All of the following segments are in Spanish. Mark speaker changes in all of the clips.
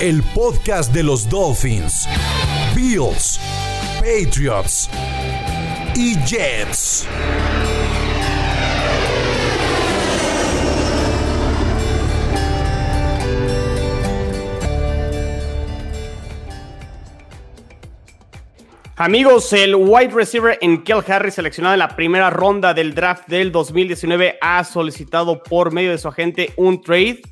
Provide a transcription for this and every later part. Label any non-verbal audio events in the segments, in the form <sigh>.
Speaker 1: El podcast de los Dolphins, Bills, Patriots y Jets.
Speaker 2: Amigos, el wide receiver Kel Harry, seleccionado en la primera ronda del draft del 2019, ha solicitado por medio de su agente un trade.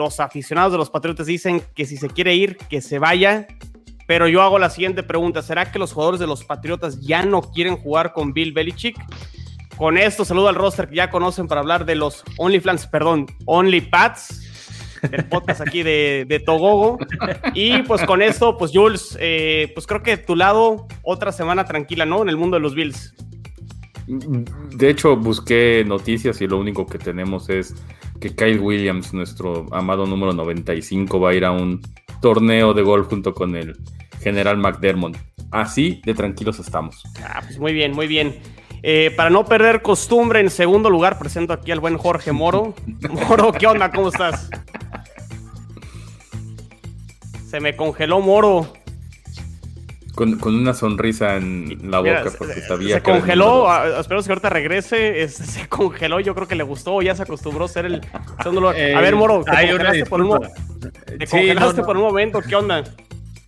Speaker 2: Los aficionados de los Patriotas dicen que si se quiere ir, que se vaya. Pero yo hago la siguiente pregunta: ¿será que los jugadores de los Patriotas ya no quieren jugar con Bill Belichick? Con esto saludo al roster que ya conocen para hablar de los OnlyFans, perdón, OnlyPats el podcast aquí de, Togogo. Y pues con esto, pues Jules, eh, pues creo que tu lado, otra semana tranquila, ¿no? En el mundo de los Bills.
Speaker 3: De hecho, busqué noticias y lo único que tenemos es que Kyle Williams, nuestro amado número 95, va a ir a un torneo de golf junto con el general McDermott. Así de tranquilos estamos.
Speaker 2: Ah, pues muy bien, muy bien. Eh, para no perder costumbre, en segundo lugar presento aquí al buen Jorge Moro. <laughs> Moro, ¿qué onda? ¿Cómo estás? Se me congeló Moro.
Speaker 3: Con, una sonrisa en la boca porque sabía
Speaker 2: se congeló, espero que ahorita regrese, <laughs> se congeló, yo creo que le gustó, ya se acostumbró a ser el a ver, Moro, te congelaste, por un, te por un momento, ¿qué onda?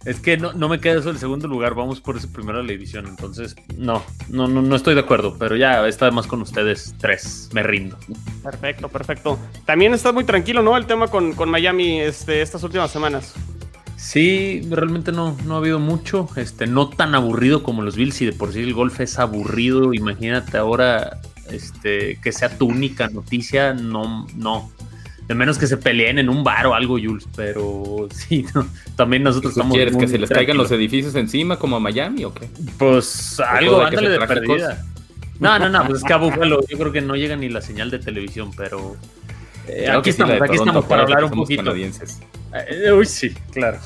Speaker 4: Es que no, no me queda eso el segundo lugar, vamos por ese primero de la división, entonces no, no, no, no estoy de acuerdo, pero ya está más con ustedes tres, me rindo.
Speaker 2: Perfecto, perfecto. También está muy tranquilo, ¿no? El tema con, con Miami este, estas últimas semanas.
Speaker 4: Sí, realmente no, no ha habido mucho. Este, no tan aburrido como los Bills. Y de por sí el golf es aburrido. Imagínate ahora este, que sea tu única noticia. No, no. De menos que se peleen en un bar o algo, Jules. Pero <laughs> sí, también nosotros estamos.
Speaker 3: ¿Quieres que se les caigan los edificios encima como a Miami o qué?
Speaker 4: Pues algo, ándale de perdida. No, no, no, pues es que a Buffalo yo creo que no llega ni la señal de televisión, pero eh, aquí estamos, aquí estamos para hablar un poquito. Eh, uy, sí, claro.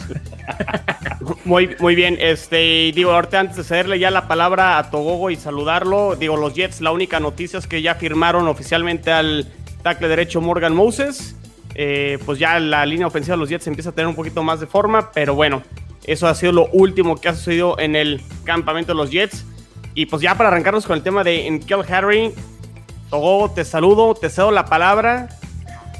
Speaker 4: <laughs>
Speaker 2: muy, muy bien. Este, digo, ahorita antes de cederle ya la palabra a Togogo y saludarlo, digo, los Jets, la única noticia es que ya firmaron oficialmente al tackle derecho Morgan Moses. Eh, pues ya la línea ofensiva de los Jets empieza a tener un poquito más de forma, pero bueno, eso ha sido lo último que ha sucedido en el campamento de los Jets. Y pues ya para arrancarnos con el tema de Enkel Harry, Togogo, te saludo, te cedo la palabra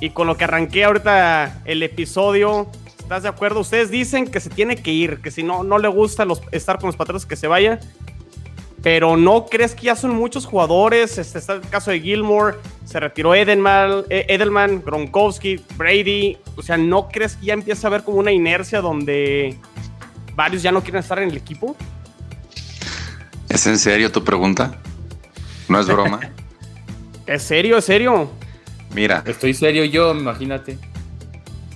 Speaker 2: y con lo que arranqué ahorita el episodio, ¿estás de acuerdo? Ustedes dicen que se tiene que ir, que si no, no le gusta los, estar con los patriotas, que se vaya. Pero no crees que ya son muchos jugadores. Este está el caso de Gilmore, se retiró Edelman, eh, Edelman, Gronkowski, Brady. O sea, ¿no crees que ya empieza a haber como una inercia donde varios ya no quieren estar en el equipo?
Speaker 5: ¿Es en serio tu pregunta? ¿No es broma? <laughs>
Speaker 2: ¿Es serio? ¿Es serio?
Speaker 5: Mira.
Speaker 3: Estoy serio yo, imagínate.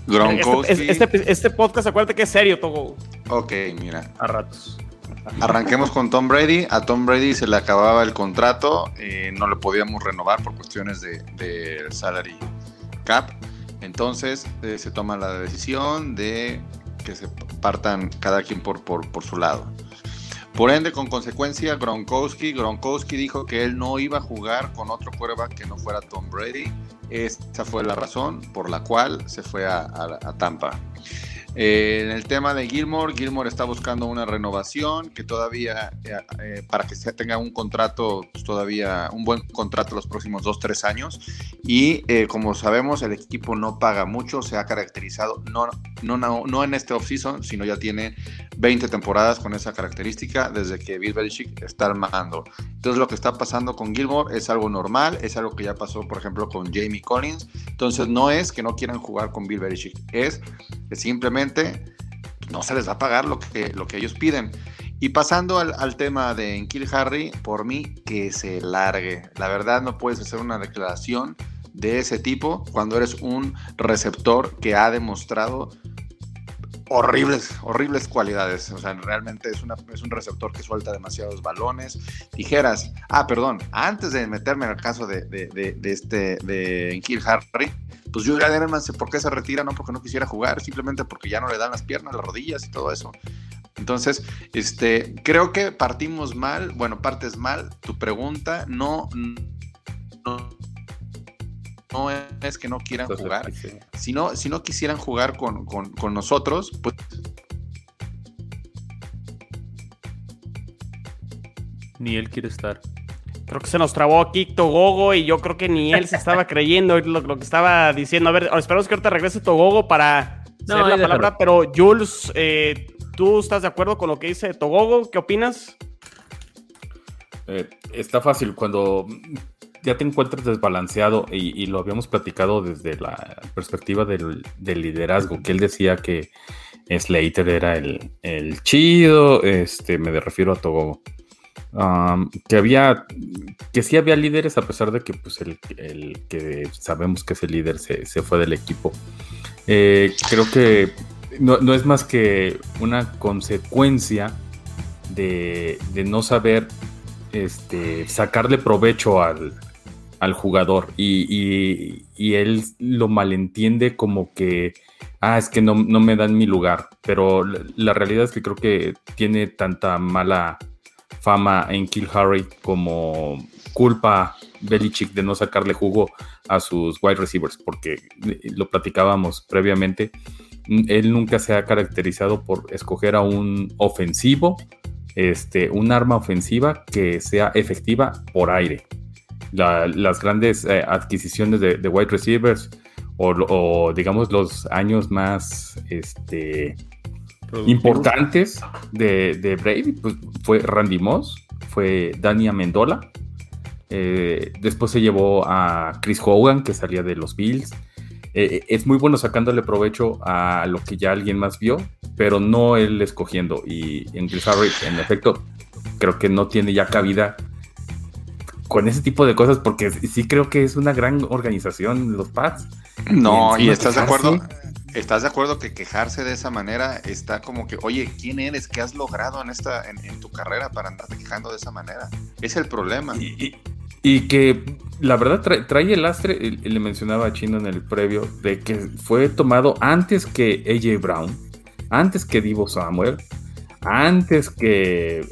Speaker 2: Gronkowski. Este, este, este, podcast, acuérdate que es serio, Togo.
Speaker 5: Ok, mira.
Speaker 2: A ratos.
Speaker 5: Arranquemos con Tom Brady. A Tom Brady se le acababa el contrato, eh, no le podíamos renovar por cuestiones de, salary cap. Entonces eh, se toma la decisión de que se partan cada quien por, por, por su lado. Por ende, con consecuencia, Gronkowski, Gronkowski dijo que él no iba a jugar con otro quarterback que no fuera Tom Brady. Esa fue la razón por la cual se fue a, a Tampa. Eh, en el tema de Gilmore, Gilmore está buscando una renovación que todavía, eh, eh, para que se tenga un contrato, pues, todavía un buen contrato los próximos 2-3 años. Y como sabemos, el equipo no paga mucho, se ha caracterizado, no, no, no, no en este offseason, sino ya tiene 20 temporadas con esa característica desde que Bill Belichick está armando. Entonces lo que está pasando con Gilmore es algo normal, es algo que ya pasó, por ejemplo, con Jamie Collins. Entonces no es que no quieran jugar con Bill Belichick, es que simplemente no se les va a pagar lo que, lo que ellos piden. Y pasando al, tema de Enkil Harry, por mí que se largue. La verdad no puedes hacer una declaración de ese tipo cuando eres un receptor que ha demostrado horribles, horribles cualidades. O sea, realmente es, una, es un receptor que suelta demasiados balones. Dijeras, ah, perdón, antes de meterme en el caso de, de, este, de Kill Harry, pues yo Edelman sé por qué se retira, no porque no quisiera jugar, simplemente porque ya no le dan las piernas, las rodillas y todo eso. Entonces, este, creo que partimos mal, bueno, partes mal, tu pregunta, no, no, no es que no quieran jugar, si no, si no quisieran jugar con, con nosotros, pues
Speaker 4: ni él quiere estar.
Speaker 2: Creo que se nos trabó aquí Togogo y yo creo que ni él se estaba creyendo lo, que estaba diciendo. A ver, esperamos que ahorita regrese Togogo para no, la palabra, pero Jules, eh, ¿tú estás de acuerdo con lo que dice Togogo? ¿Qué opinas?
Speaker 3: Eh, está fácil cuando ya te encuentras desbalanceado y, lo habíamos platicado desde la perspectiva del, liderazgo, que él decía que Slater era el, el chido, este, me refiero a Togogo que había, que sí había líderes a pesar de que pues el, que sabemos que es el líder se, fue del equipo. Eh, creo que no, es más que una consecuencia de, no saber este, sacarle provecho al, jugador y, él lo malentiende como que, ah, es que no, no me dan mi lugar, pero la realidad es que creo que tiene tanta mala fama en Kill Harry como culpa Belichick de no sacarle jugo a sus wide receivers, porque eh, lo platicábamos previamente, él nunca se ha caracterizado por escoger a un ofensivo, este, un arma ofensiva que sea efectiva por aire. Las grandes eh, adquisiciones de, wide receivers o, digamos los años más este, importantes de, de, Brady, pues fue Randy Moss, fue Dania Mendola, eh, después se llevó a Chris Hogan, que salía de los Bills. Eh, es muy bueno sacándole provecho a lo que ya alguien más vio, pero no él escogiendo. Y en Chris Harry, en efecto, creo que no tiene ya cabida con ese tipo de cosas, porque sí creo que es una gran organización los Pats.
Speaker 5: No, y, estás de acuerdo. ¿Estás de acuerdo que quejarse de esa manera está como que, oye, ¿quién eres? ¿Qué has logrado en esta, en, tu carrera para andarte quejando de esa manera? Es el problema.
Speaker 3: Y, que la verdad trae, el lastre, le mencionaba a Chino en el previo, de que fue tomado antes que AJ Brown, antes que Divo Samuel, antes que.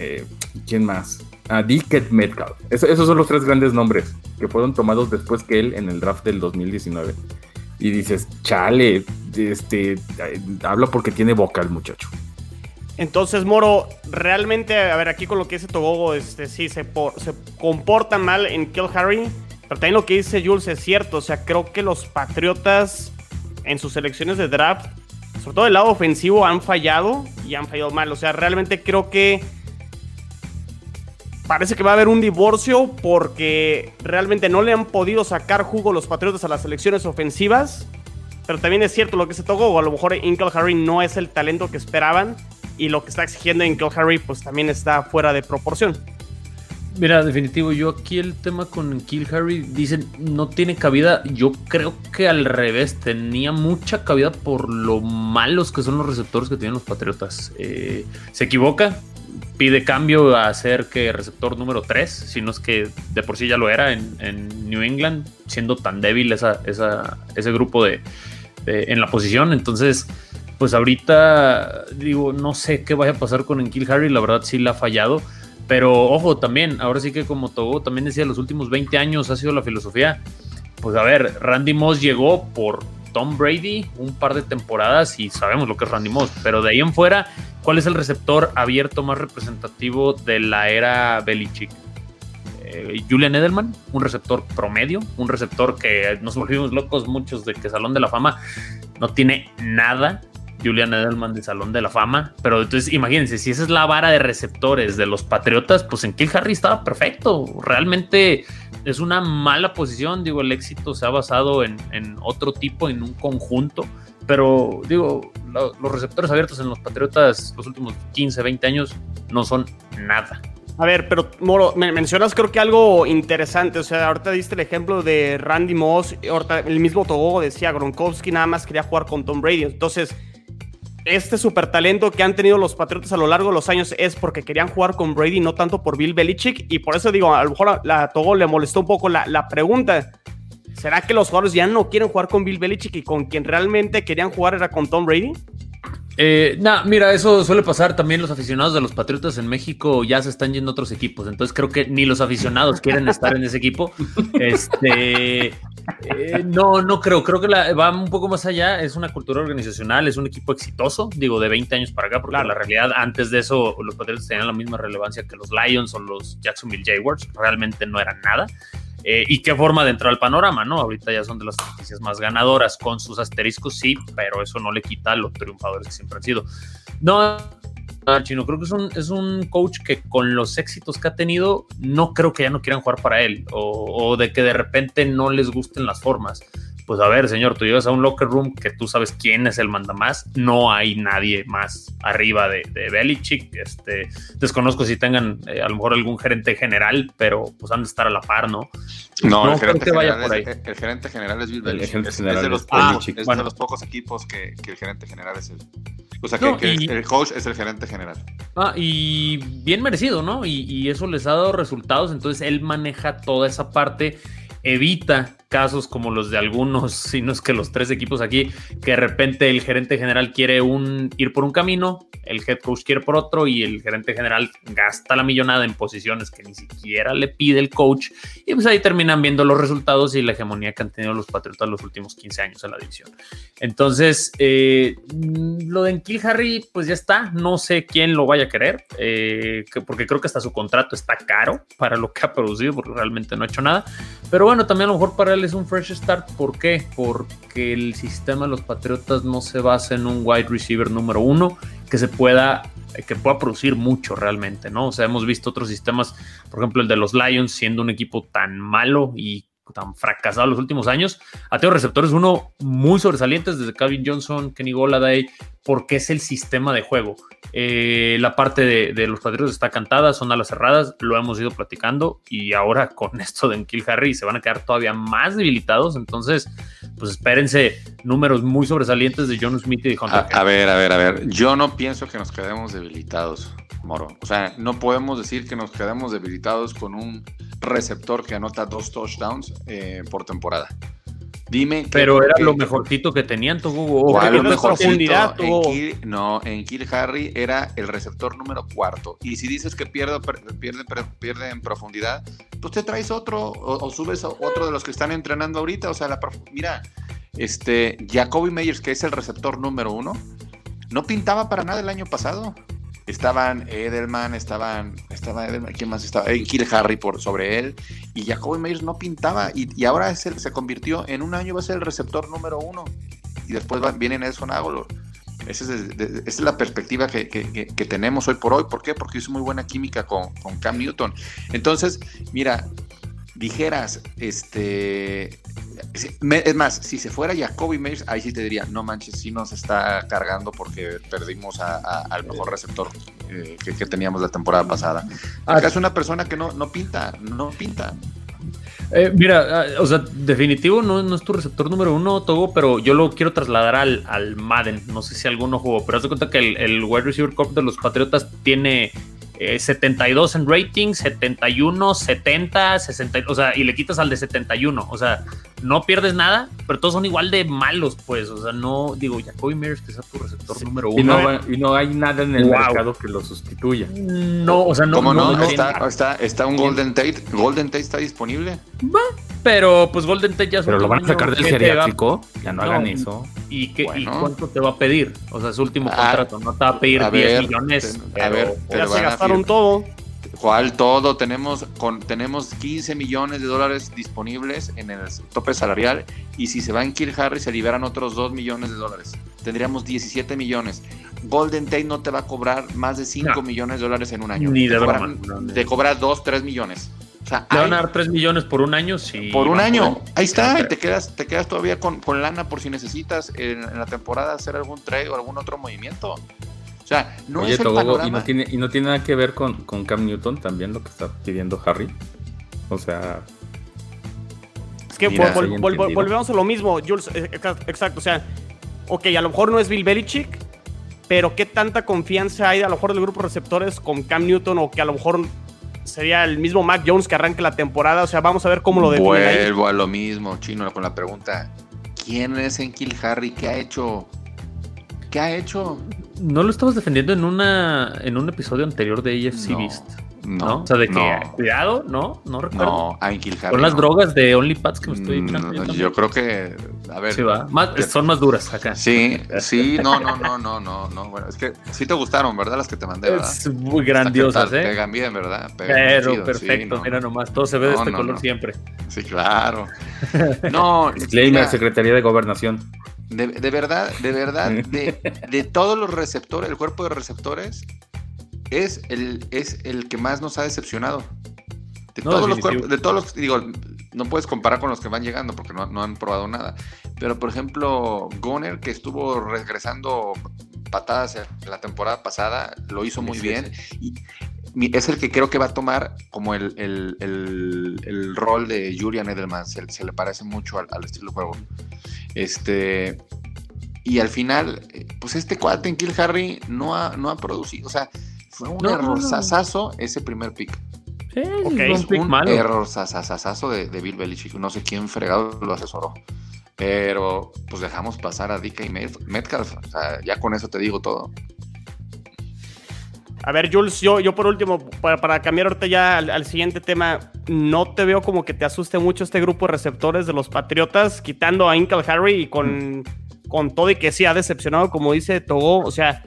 Speaker 3: Eh, ¿Quién más? A Metcalf. esos son los tres grandes nombres que fueron tomados después que él en el draft del 2019 y dices, chale, este, habla porque tiene boca el muchacho.
Speaker 2: Entonces, Moro, realmente, a ver, aquí con lo que dice Togogo, este, sí, se, se comporta mal en Kill Harry, pero también lo que dice Jules es cierto, o sea, creo que los Patriotas en sus selecciones de draft, sobre todo el lado ofensivo, han fallado y han fallado mal, o sea, realmente creo que parece que va a haber un divorcio porque realmente no le han podido sacar jugo los Patriotas a las selecciones ofensivas. Pero también es cierto lo que se tocó, o a lo mejor Inkel Harry no es el talento que esperaban y lo que está exigiendo Inkel Harry pues también está fuera de proporción.
Speaker 4: Mira, definitivo, yo aquí el tema con Kill Harry dicen no tiene cabida. Yo creo que al revés, tenía mucha cabida por lo malos que son los receptores que tienen los Patriotas. Eh, se equivoca, pide cambio a ser que receptor número 3, si no es que de por sí ya lo era en, New England, siendo tan débil esa, ese grupo de, en la posición. Entonces, pues ahorita digo, no sé qué vaya a pasar con Enkil Harry, la verdad sí la ha fallado. Pero ojo, también, ahora sí que como Togo también decía, los últimos 20 años ha sido la filosofía. Pues a ver, Randy Moss llegó por Tom Brady un par de temporadas y sabemos lo que es Randy Moss, pero de ahí en fuera ¿Cuál es el receptor abierto más representativo de la era Belichick? Eh, Julian Edelman, un receptor promedio, un receptor que nos volvimos locos muchos de que Salón de la Fama no tiene nada. Julian Edelman de Salón de la Fama, pero entonces imagínense, si esa es la vara de receptores de los Patriotas, pues en Kill Harry estaba perfecto. Realmente es una mala posición, digo, el éxito se ha basado en, otro tipo, en un conjunto pero digo, los receptores abiertos en los Patriotas los últimos 15, 20 años no son nada.
Speaker 2: A ver, pero Moro, me mencionas creo que algo interesante. O sea, ahorita diste el ejemplo de Randy Moss. Ahorita el mismo Togo decía, Gronkowski nada más quería jugar con Tom Brady. Entonces, este super talento que han tenido los Patriotas a lo largo de los años es porque querían jugar con Brady, no tanto por Bill Belichick. Y por eso digo, a lo mejor a, la Togo le molestó un poco la, la, pregunta. ¿Será que los jugadores ya no quieren jugar con Bill Belichick y con quien realmente querían jugar era con Tom Brady?
Speaker 4: Eh, mira, eso suele pasar también los aficionados de los Patriotas en México ya se están yendo a otros equipos, entonces creo que ni los aficionados quieren estar en ese equipo. <laughs> Este, eh, no, no creo, creo que va un poco más allá, es una cultura organizacional, es un equipo exitoso, digo, de 20 años para acá, porque la realidad antes de eso los Patriotas tenían la misma relevancia que los Lions o los Jacksonville Jaguars, realmente no eran nada. Eh, y qué forma de entrar al panorama, ¿no? Ahorita ya son de las noticias más ganadoras, con sus asteriscos, sí, pero eso no le quita a los triunfadores que siempre han sido. No, Chino, creo que es un, es un coach que con los éxitos que ha tenido, no creo que ya no quieran jugar para él, o, o de que de repente no les gusten las formas pues a ver, señor, tú llegas a un locker room que tú sabes quién es el mandamás, no hay nadie más arriba de, de Belichick, este, desconozco si tengan eh, a lo mejor algún gerente general, pero pues han de estar a la par, ¿no?
Speaker 5: No, el, gerente general es, el, gerente general es Bill Belichick, es, de los, pocos, de los pocos equipos que, que, el gerente general es el... O sea, que, el coach es el gerente general.
Speaker 4: Ah, y bien merecido, ¿no? Y, y eso les ha dado resultados, entonces él maneja toda esa parte evita casos como los de algunos, <laughs> si no es que los tres equipos aquí, que de repente el gerente general quiere un, ir por un camino, el head coach quiere por otro y el gerente general gasta la millonada en posiciones que ni siquiera le pide el coach. Y pues ahí terminan viendo los resultados y la hegemonía que han tenido los Patriotas los últimos 15 años en la división. Entonces, eh, lo de Kill Harry, pues ya está, no sé quién lo vaya a querer, eh, porque creo que hasta su contrato está caro para lo que ha producido, porque realmente no ha hecho nada, pero bueno, también a lo mejor para es un fresh start. ¿Por qué? Porque el sistema de los Patriotas no se basa en un wide receiver número uno que se pueda que pueda producir mucho realmente, ¿no? O sea, hemos visto otros sistemas, por ejemplo, el de los Lions siendo un equipo tan malo y tan fracasado los últimos años, ha tenido receptores uno muy sobresalientes desde Calvin Johnson, Kenny Goladay, porque es el sistema de juego. Eh, la parte de, los Patriotas está cantada, son a las cerradas, lo hemos ido platicando y ahora con <laughs> esto de Kill Harry se van a quedar todavía más debilitados, entonces pues espérense números muy sobresalientes de John Smith y de
Speaker 5: Hunter. A, a ver, a ver, a ver, yo no pienso que nos quedemos debilitados, Moro. O sea, no podemos decir que nos quedemos debilitados con un receptor que anota dos touchdowns eh, por temporada. Dime.
Speaker 4: Pero era lo mejorcito que tenían, Togo.
Speaker 5: ¿Cuál lo profundidad, en no, en Kill Harry era el receptor número cuarto. Y si dices que pierde, pierde, pierde en profundidad, pues te traes otro o, subes otro de los que están entrenando ahorita. O sea, la mira, este Jacoby Meyers, que es el receptor número uno, no pintaba para nada el año pasado. Estaban Edelman, estaban, estaba Edelman, ¿quién más estaba? Eh, Harry por sobre él. Y Jacoby Meyers no pintaba. Y, ahora se convirtió en un año, va a ser el receptor número uno. Y después viene Nelson Aguilar. Esa es, la perspectiva que, tenemos hoy por hoy. ¿Por qué? Porque hizo muy buena química con, con Cam Newton. Entonces, mira, dijeras, este, es más, si se fuera Jacoby Meyers, ahí sí te diría, no manches, sí nos está cargando porque perdimos al mejor receptor eh, que, teníamos la temporada pasada. Ah, Acá es una persona que no, no pinta, no pinta.
Speaker 4: Eh, mira, ah, o sea, definitivo no, no, es tu receptor número uno, Togo, pero yo lo quiero trasladar al, al Madden. No sé si alguno jugó, pero haz de cuenta que el, el wide receiver corp de los Patriotas tiene 72 eh, en rating, 71, 70, 60, o sea, y le quitas al de 71, o sea, no pierdes nada, pero todos son igual de malos, pues, o sea, no, digo, Jacoby Mears que sea tu receptor número uno.
Speaker 3: Y no, hay nada en el mercado que lo sustituya.
Speaker 4: No, o sea, no.
Speaker 5: ¿Cómo no? está, está, un Golden Tate, Golden Tate está disponible.
Speaker 4: Va, pero pues Golden Tate ya
Speaker 3: Pero lo van a sacar del geriátrico, ya no, hagan eso.
Speaker 4: ¿Y, qué, ¿Y cuánto te va a pedir? O sea, su último ah, contrato, no te va a pedir 10 millones.
Speaker 2: a ver, ya se gastaron todo.
Speaker 5: ¿Cuál todo? Tenemos, con, tenemos 15 millones de dólares disponibles en el tope salarial y si se va en Kill Harry se liberan otros 2 millones de dólares. Tendríamos 17 millones. Golden Tate no te va a cobrar más de 5 millones de dólares en un año.
Speaker 4: Ni de
Speaker 5: Te cobra 2, 3 millones.
Speaker 4: O sea, van a dar 3 millones por un año? Sí.
Speaker 5: Por un año. Ahí está. Y te quedas, te quedas todavía con, con lana por si necesitas en, en, la temporada hacer algún trade o algún otro movimiento. O sea, no es el
Speaker 3: y no tiene y no tiene nada que ver con, con Cam Newton también lo que está pidiendo Harry. O sea,
Speaker 2: es que volvemos a lo mismo, Jules, eh, exacto, o sea, ok, a lo mejor no es Bill Belichick, pero qué tanta confianza hay a lo mejor del grupo receptores con Cam Newton o que a lo mejor sería el mismo Mac Jones que arranque la temporada. O sea, vamos a ver cómo lo definen ahí.
Speaker 5: Vuelvo a lo mismo, Chino, con la pregunta. ¿Quién es Enkil Harry? ¿Qué ha hecho? ¿Qué ha hecho?
Speaker 4: No lo estabas defendiendo en una en un episodio anterior de AFC
Speaker 5: No,
Speaker 4: Beast.
Speaker 5: No,
Speaker 4: ¿no? O sea, de que
Speaker 5: no.
Speaker 4: cuidado, ¿no? No recuerdo.
Speaker 5: No, a Enkil Harry.
Speaker 4: Son las
Speaker 5: no.
Speaker 4: drogas de OnlyPads que me estoy
Speaker 5: Mm,
Speaker 4: yo
Speaker 5: creo que. A ver.
Speaker 4: Sí, va. Más-
Speaker 5: que-
Speaker 4: son más duras acá.
Speaker 5: Sí, sí, no, no, no, no, no, no. Bueno, es que sí te gustaron, ¿verdad? Las que te mandé, ¿verdad?
Speaker 4: Es muy grandiosas, ¿eh?
Speaker 5: Pegan bien, ¿verdad? Pegan
Speaker 4: Pero
Speaker 5: chido, sí,
Speaker 4: perfecto,
Speaker 5: no.
Speaker 4: mira nomás, todo se ve de este
Speaker 5: no,
Speaker 4: color
Speaker 5: no.
Speaker 4: siempre.
Speaker 5: Sí, claro. <laughs> No,
Speaker 3: Disclaimer, Secretaría de Gobernación.
Speaker 5: de, de verdad, de verdad, <laughs> de, de todos los receptores, el cuerpo de receptores es el, es el que más nos ha decepcionado. De
Speaker 4: No,
Speaker 5: todos los cuerpos, de todos los, digo, no puedes comparar con los que van llegando porque no, no han probado nada. Pero por ejemplo, Goner, que estuvo regresando patadas en la temporada pasada, lo hizo muy
Speaker 3: Sí, sí,
Speaker 5: bien. Y es el que creo que va a tomar como el, el- el- el rol de Julian Edelman. Se, se le parece mucho al, al estilo de juego. Este. Y al final, pues este cuate en Kill Harry no ha, no ha producido. O sea, fue un
Speaker 4: No.
Speaker 5: error sasazo ese primer pick.
Speaker 4: Sí,
Speaker 2: Ok.
Speaker 4: es un pick
Speaker 5: un
Speaker 4: malo.
Speaker 5: error sasasazo de, de Bill Belichick. No sé quién fregado lo asesoró. Pero pues dejamos pasar a DK Met- Metcalf. O sea, ya con eso te digo todo.
Speaker 2: A ver, Jules, yo, yo por último, para, para cambiar ahorita ya al, al siguiente tema, no te veo como que te asuste mucho este grupo de receptores de los Patriotas, quitando a Inkle Harry y con, con todo y que sí ha decepcionado, como dice Togo. O sea,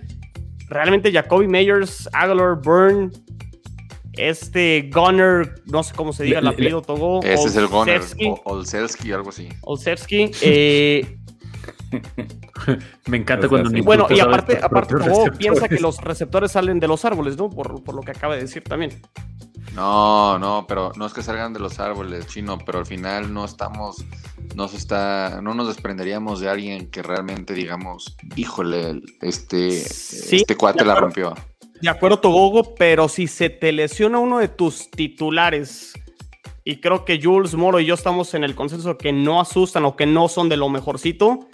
Speaker 2: realmente Jacoby Meyers, Aguilar, Byrne, este Gunner, no sé cómo se diga el apellido, Togo.
Speaker 5: Ese es el.
Speaker 2: Olszewski,
Speaker 5: o- Olszewski, algo así.
Speaker 2: Olszewski, <laughs> eh, <laughs>
Speaker 4: Me encanta
Speaker 3: O sea,
Speaker 4: cuando
Speaker 3: sí.
Speaker 4: ni
Speaker 2: bueno, y aparte, aparte Togo piensa que los receptores salen de los árboles, ¿no? Por, por lo que acaba de decir también.
Speaker 5: No, no, pero no es que salgan de los árboles, chino, pero al final no estamos, no se está, no nos desprenderíamos de alguien que realmente digamos, híjole, este,
Speaker 2: Sí,
Speaker 5: este cuate la rompió.
Speaker 2: De acuerdo, Togogo, pero si se te lesiona uno de tus titulares, y creo que Jules Moro y yo estamos en el consenso que no asustan o que no son de lo mejorcito,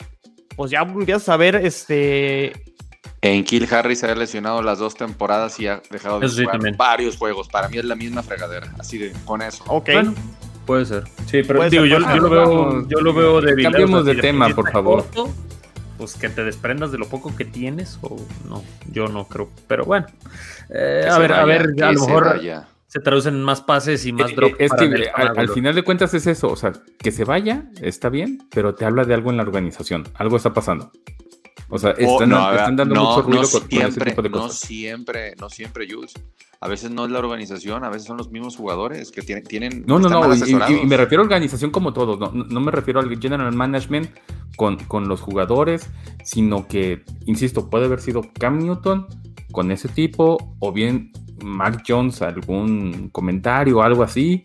Speaker 2: pues ya empiezas a ver este.
Speaker 5: En Kill Harry se ha lesionado las dos temporadas y ha dejado de
Speaker 4: Eso sí,
Speaker 5: jugar
Speaker 4: también.
Speaker 5: varios juegos. Para mí es la misma fregadera, así de con eso.
Speaker 2: Ok.
Speaker 4: Bueno, puede ser. Sí, pero
Speaker 2: Puede
Speaker 4: digo,
Speaker 2: ser,
Speaker 4: yo, lo veo, yo lo veo de
Speaker 3: cambiemos de tema, por favor.
Speaker 4: Pues que te desprendas de lo poco que tienes, o no, yo no creo. Pero bueno, Eh, a ver, a ver, a lo mejor
Speaker 5: vaya.
Speaker 4: se traducen en más pases y más
Speaker 3: Eh,
Speaker 4: drop.
Speaker 3: eh, es que al, final de cuentas es eso, o sea, que se vaya está bien, pero te habla de algo en la organización, algo está pasando. O sea,
Speaker 5: Oh,
Speaker 3: están,
Speaker 5: no,
Speaker 3: dando
Speaker 5: no,
Speaker 3: mucho ruido
Speaker 5: no
Speaker 3: con, con ese
Speaker 5: siempre,
Speaker 3: tipo de
Speaker 5: no
Speaker 3: cosas.
Speaker 5: siempre, no siempre, Jules. A veces no es la organización, a veces son los mismos jugadores que tienen, tienen
Speaker 3: No, no, no, y- me refiero a organización como todo, no, no- no me refiero al general management con, con los jugadores, sino que, insisto, puede haber sido Cam Newton con ese tipo, o bien Mac Jones, algún comentario o algo así,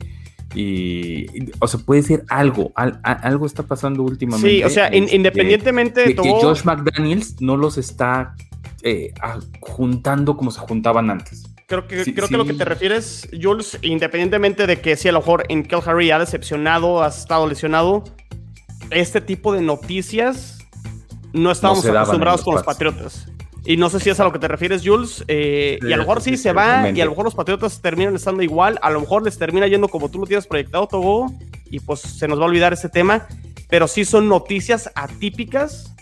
Speaker 3: y, o sea, puede ser algo, al- a- algo está pasando últimamente.
Speaker 2: Sí, o sea, in-
Speaker 3: este,
Speaker 2: independientemente de
Speaker 3: que, que
Speaker 2: todo.
Speaker 3: Josh McDaniels no los está eh, a- juntando como se juntaban antes.
Speaker 2: Creo que,
Speaker 3: Sí,
Speaker 2: creo que lo que te refieres, Jules, independientemente de que si a lo mejor en Kel Harry ha decepcionado, ha estado lesionado, este tipo de noticias no estábamos
Speaker 3: daban
Speaker 2: acostumbrados
Speaker 3: los
Speaker 2: con los. Patriotas. Y no sé si es a lo que te refieres, Jules. eh,
Speaker 4: Sí,
Speaker 2: y a lo mejor sí se va, y a lo mejor los Patriotas terminan estando igual. A lo mejor les termina yendo como tú lo tienes proyectado, Togo. Y pues se nos va a olvidar ese tema. Pero sí son noticias atípicas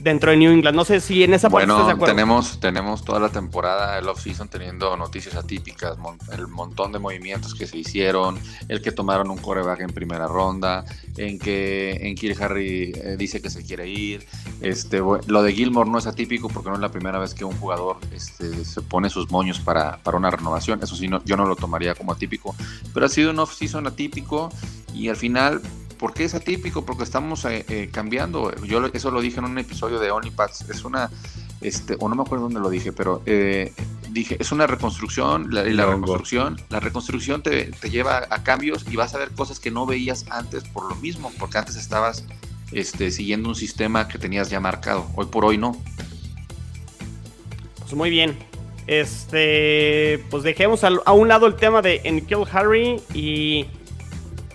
Speaker 2: dentro de New England. No sé si en esa parte estás de
Speaker 5: Bueno,
Speaker 2: acuerdo.
Speaker 5: tenemos, tenemos toda la temporada, el off-season, teniendo noticias atípicas, mon- el montón de movimientos que se hicieron, el que tomaron un coreback en primera ronda, en que en Kill Harry eh, dice que se quiere ir. Este, lo de Gilmore no es atípico porque no es la primera vez que un jugador este, se pone sus moños para, para una renovación. Eso sí, no, yo no lo tomaría como atípico, pero ha sido un off-season atípico y al final ¿Por qué es atípico? Porque estamos eh, eh, cambiando. Yo eso lo dije en un episodio de OnlyPads. Es una, este, o no me acuerdo dónde lo dije, pero eh, dije, es una reconstrucción. La, y la reconstrucción, la reconstrucción te, te lleva a cambios y vas a ver cosas que no veías antes por lo mismo, porque antes estabas este, siguiendo un sistema que tenías ya marcado. Hoy por hoy no.
Speaker 2: Pues muy bien. Este, pues dejemos a un lado el tema de en Kill Harry y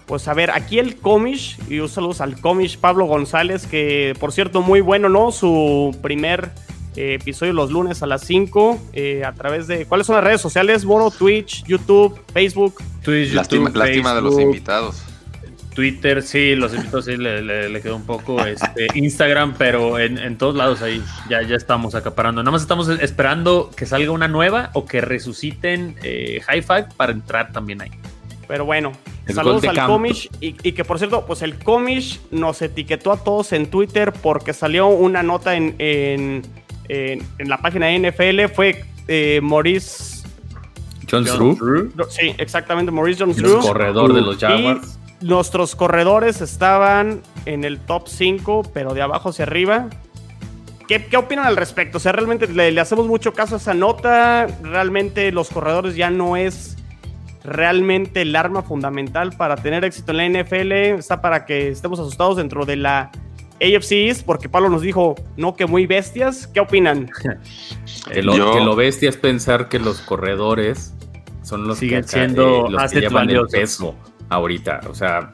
Speaker 2: pues a ver, aquí el Comish y un saludo al Comish Pablo González que por cierto muy bueno, ¿no? Su primer eh, episodio los lunes a las 5 eh, a través de... ¿Cuáles son las redes sociales? Moro, Twitch, YouTube, Facebook.
Speaker 4: Twitch,
Speaker 5: Lástima,
Speaker 4: YouTube,
Speaker 5: lástima de los invitados.
Speaker 4: Twitter, sí, los invitados sí le, le- le quedó un poco. <laughs> Este, Instagram, pero en, en todos lados ahí ya, ya estamos acaparando. Nada más estamos esperando que salga una nueva o que resuciten eh, High Five para entrar también ahí.
Speaker 2: Pero bueno,
Speaker 3: El
Speaker 2: saludos al
Speaker 3: campo.
Speaker 2: Comish. Y, y que por cierto, pues el Comish nos etiquetó a todos en Twitter porque salió una nota en, en, en- en la página de NFL. Fue eh, Maurice.
Speaker 3: John Drew,
Speaker 2: Sí, exactamente, Maurice
Speaker 3: el
Speaker 2: Drew.
Speaker 3: corredor de los Jaguars.
Speaker 2: Y nuestros corredores estaban en el top 5, pero de abajo hacia arriba. ¿Qué, qué opinan al respecto? O sea, realmente le, le hacemos mucho caso a esa nota. Realmente los corredores ya no es realmente el arma fundamental para tener éxito en la NFL. Está para que estemos asustados dentro de la AFC East, porque Pablo nos dijo, no, que muy bestias. ¿Qué opinan? <laughs>
Speaker 3: Que lo,
Speaker 5: Yo-
Speaker 3: que lo bestia es pensar que los corredores son los
Speaker 4: Siguen
Speaker 3: que,
Speaker 4: siendo
Speaker 3: eh, los que llevan
Speaker 4: valiosos.
Speaker 3: el peso ahorita. O sea,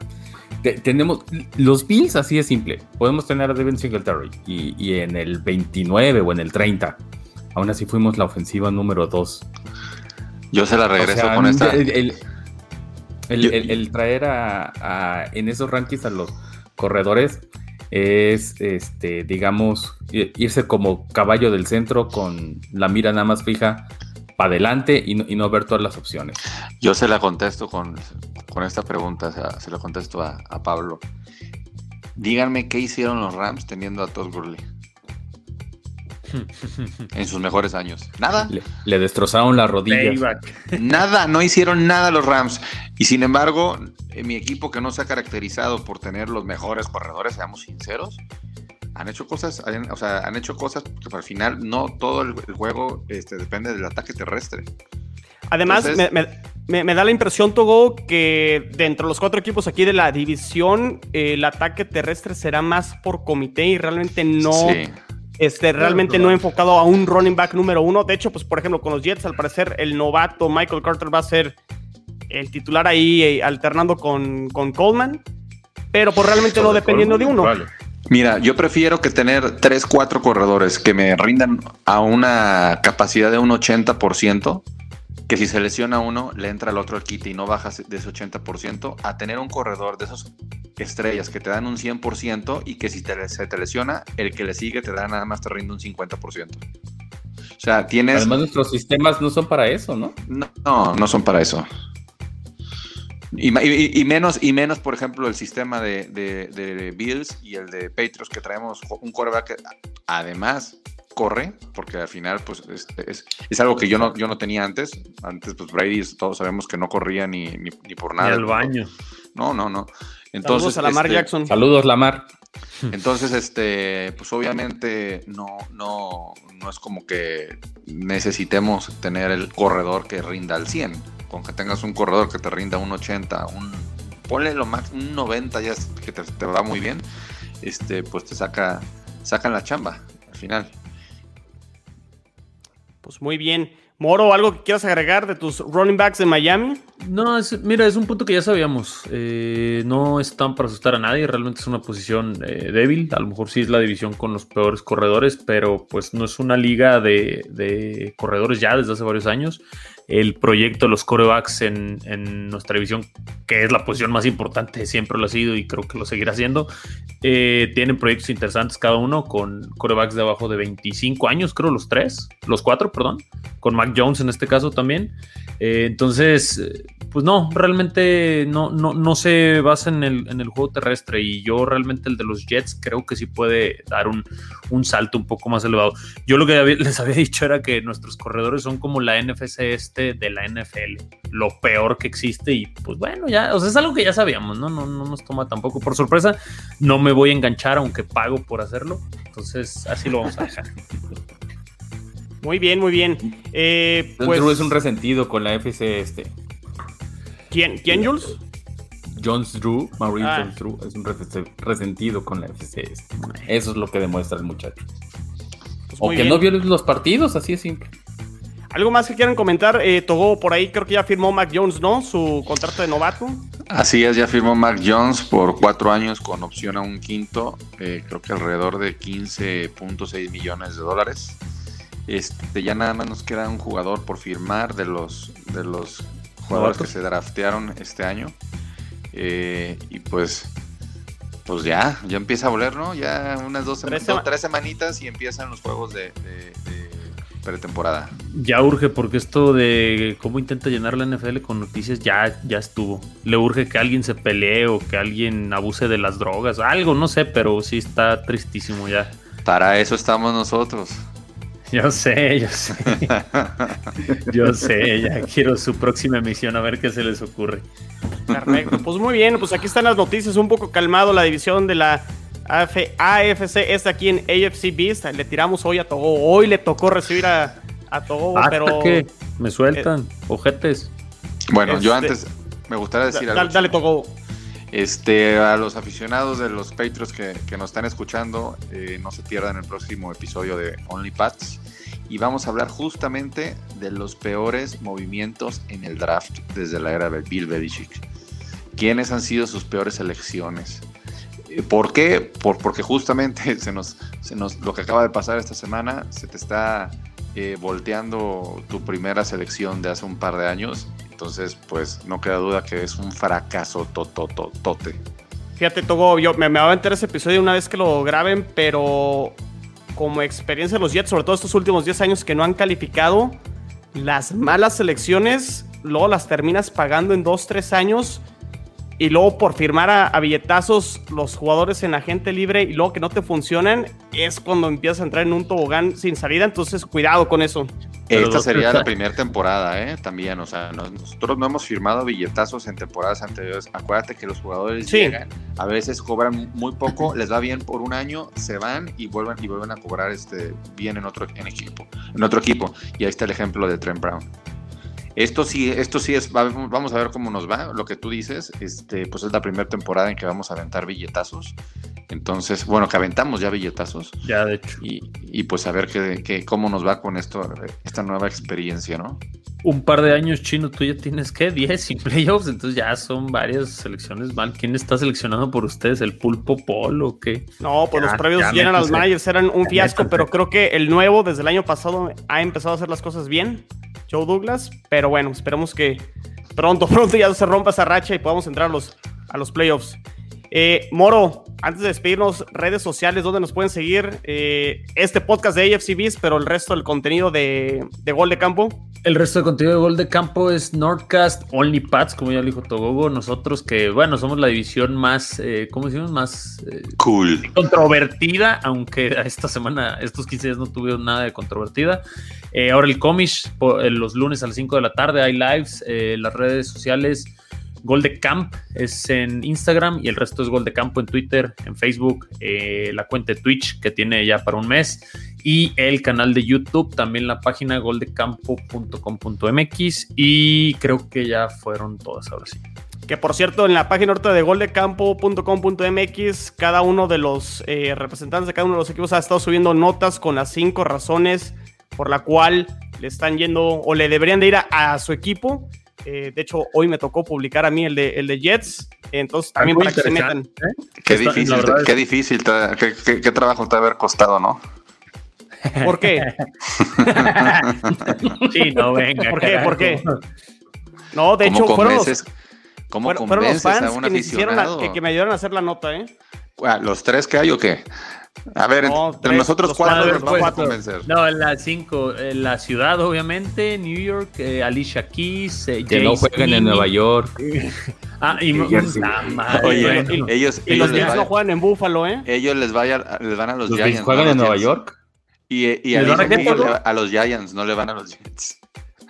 Speaker 3: te- tenemos los Bills así de simple. Podemos tener a Devin Singletary y, y en el 29 o en el 30. Aún así fuimos la ofensiva número 2.
Speaker 5: Yo se la regreso
Speaker 3: O sea,
Speaker 5: con esta.
Speaker 3: El, el- el-
Speaker 5: Yo-
Speaker 3: el- el traer a, a- en esos rankings a los corredores es, este, digamos, irse como caballo del centro con la mira nada más fija para adelante y no, y no ver todas las opciones.
Speaker 5: Yo se la contesto con, con esta pregunta, o sea, se la contesto a, a Pablo. Díganme qué hicieron los Rams teniendo a Todd Gurley <laughs> en sus mejores años. Nada,
Speaker 3: Le, le destrozaron las rodillas.
Speaker 4: Payback.
Speaker 5: nada, no hicieron nada los Rams. Y sin embargo, en mi equipo que no se ha caracterizado por tener los mejores corredores, seamos sinceros, han hecho cosas, han- o sea, han hecho cosas que al final no todo el, el juego este, depende del ataque terrestre.
Speaker 2: Además,
Speaker 5: Entonces-
Speaker 2: me, me- me- me da la impresión, Togo, que dentro de los cuatro equipos aquí de la división, eh, el ataque terrestre será más por comité y realmente no,
Speaker 5: Sí.
Speaker 2: Este, realmente no enfocado a un running back número uno. De hecho, pues por ejemplo, con los Jets, al parecer, el novato Michael Carter va a ser el titular ahí eh, alternando con, con Coleman, pero pues realmente no dependiendo de uno.
Speaker 3: Vale.
Speaker 5: Mira, yo prefiero que tener 3, 4 corredores que me rindan a una capacidad de un 80%, que si se lesiona uno, le entra al otro al quite y no bajas de ese 80%, a tener un corredor de esos estrellas que te dan un 100% y que si te, se te lesiona, el que le sigue te da nada más te rinde un 50%. O sea, tienes...
Speaker 3: Además, nuestros sistemas no son para eso, ¿no?
Speaker 5: No, no, no son para eso. Y, ma- y- y menos, y menos, por ejemplo, el sistema de, de- de Bills y el de Patriots que traemos un que además corre, porque al final pues es, es- es algo que yo no, yo no tenía antes. Antes pues Brady todos sabemos que no corría ni, ni, ni por
Speaker 4: Ni
Speaker 5: nada.
Speaker 4: al baño.
Speaker 5: No, no, no.
Speaker 2: Saludos
Speaker 5: Entonces,
Speaker 2: a Lamar
Speaker 5: este,
Speaker 2: Jackson.
Speaker 3: Saludos, Lamar.
Speaker 5: entonces, este, pues obviamente no, no, no es como que necesitemos tener el corredor que rinda al 100. Con que tengas un corredor que te rinda un 80, un, ponle lo más, un 90 ya es que te, te va muy bien, este, pues te saca, sacan la chamba al final.
Speaker 2: Pues muy bien. Moro, ¿algo que quieras agregar de tus running backs de Miami?
Speaker 4: No, es- mira, es un punto que ya sabíamos. Eh, no están para asustar a nadie. Realmente es una posición eh, débil. A lo mejor sí es la división con los peores corredores, pero pues no es una liga de, de corredores ya desde hace varios años. El proyecto de los corebacks en, nuestra división, que es la posición más importante, siempre lo ha sido y creo que lo seguirá siendo. eh, tienen proyectos interesantes cada uno con corebacks de abajo de 25 años, creo los tres, los cuatro, perdón, con Mac Jones en este caso también. Eh, entonces, pues no, realmente no, no, no se basa en el, en el juego terrestre y yo realmente el de los Jets creo que sí puede dar un, un salto un poco más elevado. Yo lo que había- <laughs> les había dicho era que nuestros corredores son como la NFC este de la NFL, lo peor que existe y pues bueno, ya, o sea, es algo que ya sabíamos, ¿no? No, no nos toma tampoco por sorpresa, no me voy a enganchar aunque pago por hacerlo, entonces así lo vamos a dejar. <laughs>
Speaker 2: Muy bien, muy bien. Eh, pues,
Speaker 3: Drew es un resentido con la FC este.
Speaker 2: ¿Quién, ¿Quién, Jules?
Speaker 3: Jones Drew, Maurice
Speaker 2: Ah.
Speaker 3: Jones Drew, es un rese- resentido con la FC este. Eso es lo que demuestra el muchacho.
Speaker 2: Pues
Speaker 3: O que
Speaker 2: bien.
Speaker 3: no vio los partidos, así es simple.
Speaker 2: ¿Algo más que quieran comentar? Eh, Togo, por ahí creo que ya firmó Mac Jones, ¿no? Su contrato de novato.
Speaker 5: Así es, ya firmó Mac Jones por cuatro años con opción a un quinto, eh, creo que alrededor de 15.6 millones de dólares. Este, ya nada más nos queda un jugador por firmar de los, de los jugadores que se draftearon este año. Eh, y pues, pues ya, ya empieza a voler, ¿no? Ya unas dos,
Speaker 2: Tres
Speaker 5: sema-
Speaker 2: sema-
Speaker 5: tres semanitas y empiezan los juegos de, de- de pretemporada.
Speaker 4: Ya urge, porque esto de cómo intenta llenar la NFL con noticias ya, ya estuvo. Le urge que alguien se pelee o que alguien abuse de las drogas, algo, no sé, pero sí está tristísimo ya.
Speaker 5: Para eso estamos nosotros. <laughs>
Speaker 4: Yo sé, yo sé. <laughs> Yo sé, ya quiero su próxima emisión a ver qué se les ocurre.
Speaker 2: Perfecto. Pues muy bien, pues aquí están las noticias. Un poco calmado la división de la AF AFC. Está aquí en AFC Beast. Le tiramos hoy a Togo. Hoy le tocó recibir a, a Togo,
Speaker 4: Hasta
Speaker 2: pero.
Speaker 4: que me sueltan, ojetes.
Speaker 5: Bueno, yo
Speaker 2: Este-
Speaker 5: antes me gustaría decir
Speaker 2: Da-
Speaker 5: algo.
Speaker 2: dale, Togo.
Speaker 5: Este, a los aficionados de los Patriots que, que nos están escuchando, eh, no se pierdan el próximo episodio de Only Pats. Y vamos a hablar justamente de los peores movimientos en el draft desde la era de Bill Belichick. ¿Quiénes han sido sus peores elecciones? Eh, ¿Por qué? Por, porque justamente <laughs> se nos, se nos, lo que acaba de pasar esta semana, se te está eh, volteando tu primera selección de hace un par de años. Entonces, pues no queda duda que es un fracaso totototote.
Speaker 2: Fíjate, Togo, yo me, me va a enterar ese episodio una vez que lo graben, pero como experiencia de los Jets, sobre todo estos últimos 10 años que no han calificado, las malas selecciones, luego las terminas pagando en 2, 3 años. Y luego por firmar a, a billetazos los jugadores en agente libre y luego que no te funcionan, es cuando empiezas a entrar en un tobogán sin salida. Entonces, cuidado con eso.
Speaker 4: Pero
Speaker 5: Esta sería la primera temporada, ¿eh? También, o sea, no- nosotros no hemos firmado billetazos en temporadas anteriores. Acuérdate que los jugadores
Speaker 2: Sí.
Speaker 5: llegan, a veces cobran muy poco, les va bien por un año, se van y vuelven y vuelven a cobrar este bien en otro en equipo, en otro equipo. Y ahí está el ejemplo de Trent Brown. Esto sí, esto sí es, va- vamos a ver cómo nos va. Lo que tú dices, este, pues es la primera temporada en que vamos a aventar billetazos. Entonces, bueno, que aventamos ya billetazos.
Speaker 4: Ya, de hecho.
Speaker 5: Y, y pues a ver qué, qué- cómo nos va con esto, esta nueva experiencia, ¿no?
Speaker 4: Un par de años chino, tú ya tienes, ¿qué? 10 sin playoffs, entonces ya son varias selecciones mal. ¿Quién está seleccionado por ustedes? ¿El Pulpo Pol o qué?
Speaker 2: No, pues
Speaker 4: Ya,
Speaker 2: los previos
Speaker 4: ya
Speaker 2: General. Managers eran un fiasco, pero creo que el nuevo desde el año pasado ha empezado a hacer las cosas bien, Joe Douglas, pero bueno, esperemos que pronto, <laughs> pronto ya se rompa esa racha y podamos entrar a los, a los playoffs. Eh, Moro, antes de despedirnos, redes sociales donde nos pueden seguir eh, este podcast de AFC Beast, pero el resto del contenido de, de Gol de Campo.
Speaker 4: El resto de contenido de gol de campo es Nordcast Only Pats, como ya lo dijo Togogo. Nosotros que, bueno, somos la división más, eh, ¿cómo decimos? Más eh,
Speaker 5: Cool.
Speaker 4: controvertida, aunque <laughs> esta semana, estos 15 días no tuvieron nada de controvertida. Eh, ahora el Comish, eh, los lunes a las 5 de la tarde hay lives, eh, las redes sociales. Gol de Camp es en Instagram y el resto es Gol de Campo en Twitter, en Facebook, eh, la cuenta de Twitch que tiene ya para un mes y el canal de YouTube, también la página goldecampo.com.mx y creo que ya fueron todas ahora sí.
Speaker 2: Que por cierto, en la página ahorita de goldecampo.com.mx, cada uno de los eh, representantes de cada uno de los equipos ha estado subiendo notas con las cinco razones por la cual le están yendo o le deberían de ir a, a su equipo. Eh, de hecho, hoy me tocó publicar a mí el de, el de Jets. Entonces, también para que se metan.
Speaker 4: ¿eh?
Speaker 5: Qué
Speaker 4: Está-
Speaker 5: difícil,
Speaker 4: es-
Speaker 5: qué difícil, te- qué, qué- qué trabajo te ha haber costado, ¿no?
Speaker 2: ¿Por qué? <laughs>
Speaker 4: Sí, no, venga.
Speaker 2: ¿Por qué?
Speaker 4: carajo.
Speaker 2: ¿Por qué? No, de
Speaker 5: ¿Cómo
Speaker 2: hecho, fueron los,
Speaker 5: cómo
Speaker 2: fueron, fueron los
Speaker 5: convences a
Speaker 2: fans
Speaker 5: un
Speaker 2: que, me hicieron la-
Speaker 5: aficionado?
Speaker 2: que, que me ayudaron a hacer la nota, ¿eh?
Speaker 5: ¿Los tres que hay o qué? A ver,
Speaker 2: No,
Speaker 5: entre
Speaker 2: tres,
Speaker 5: nosotros cuatro
Speaker 2: cuatro,
Speaker 5: nos vamos a convencer.
Speaker 4: No, en la 5, la ciudad, obviamente, New York, eh, Alicia Keys, eh,
Speaker 3: Que no jueguen en. Nueva York. <laughs>
Speaker 4: Ah, y madre,
Speaker 5: Oye,
Speaker 4: bueno.
Speaker 5: ellos,
Speaker 2: Y
Speaker 5: ellos,
Speaker 2: los Jets no juegan en Buffalo, ¿eh?
Speaker 5: ellos les, vaya- les van a los,
Speaker 3: ¿Los
Speaker 5: Giants.
Speaker 3: Juegan
Speaker 5: no
Speaker 3: en Nueva
Speaker 5: Jets.
Speaker 3: York?
Speaker 5: Y,
Speaker 4: a
Speaker 5: los Giants, no le van a los Jets.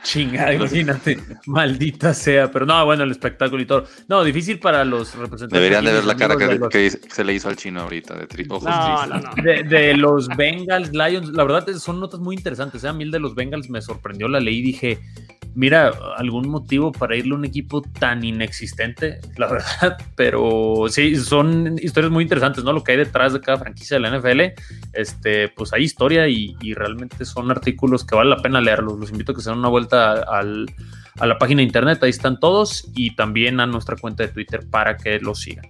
Speaker 4: Chingada, imagínate. Maldita sea. Pero no, bueno, el espectáculo y todo. No, difícil para los representantes.
Speaker 5: Deberían de ver la cara que,
Speaker 4: los-
Speaker 5: que se le hizo al chino ahorita, de tri- ojos
Speaker 2: No, no, no.
Speaker 4: De, de los Bengals, Lions, la verdad son notas muy interesantes. ¿eh? A mí el de los Bengals me sorprendió, la leí y dije, mira, algún motivo para irle a un equipo tan inexistente, la <laughs> verdad, pero sí, son historias muy interesantes, ¿no? Lo que hay detrás de cada franquicia de la NFL, este, pues hay historia y, realmente son artículos que vale la pena leerlos. Los invito a que se den una vuelta a la página de internet, ahí están todos, y también a nuestra cuenta de Twitter para que los sigan.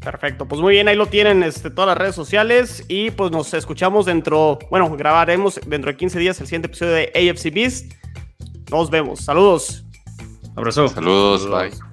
Speaker 2: Perfecto, pues muy bien, ahí lo tienen este, todas las redes sociales y pues nos escuchamos dentro, bueno, grabaremos dentro de 15 días el siguiente episodio de AFC Beast. Nos vemos, saludos.
Speaker 4: Abrazo.
Speaker 5: Saludos, bye.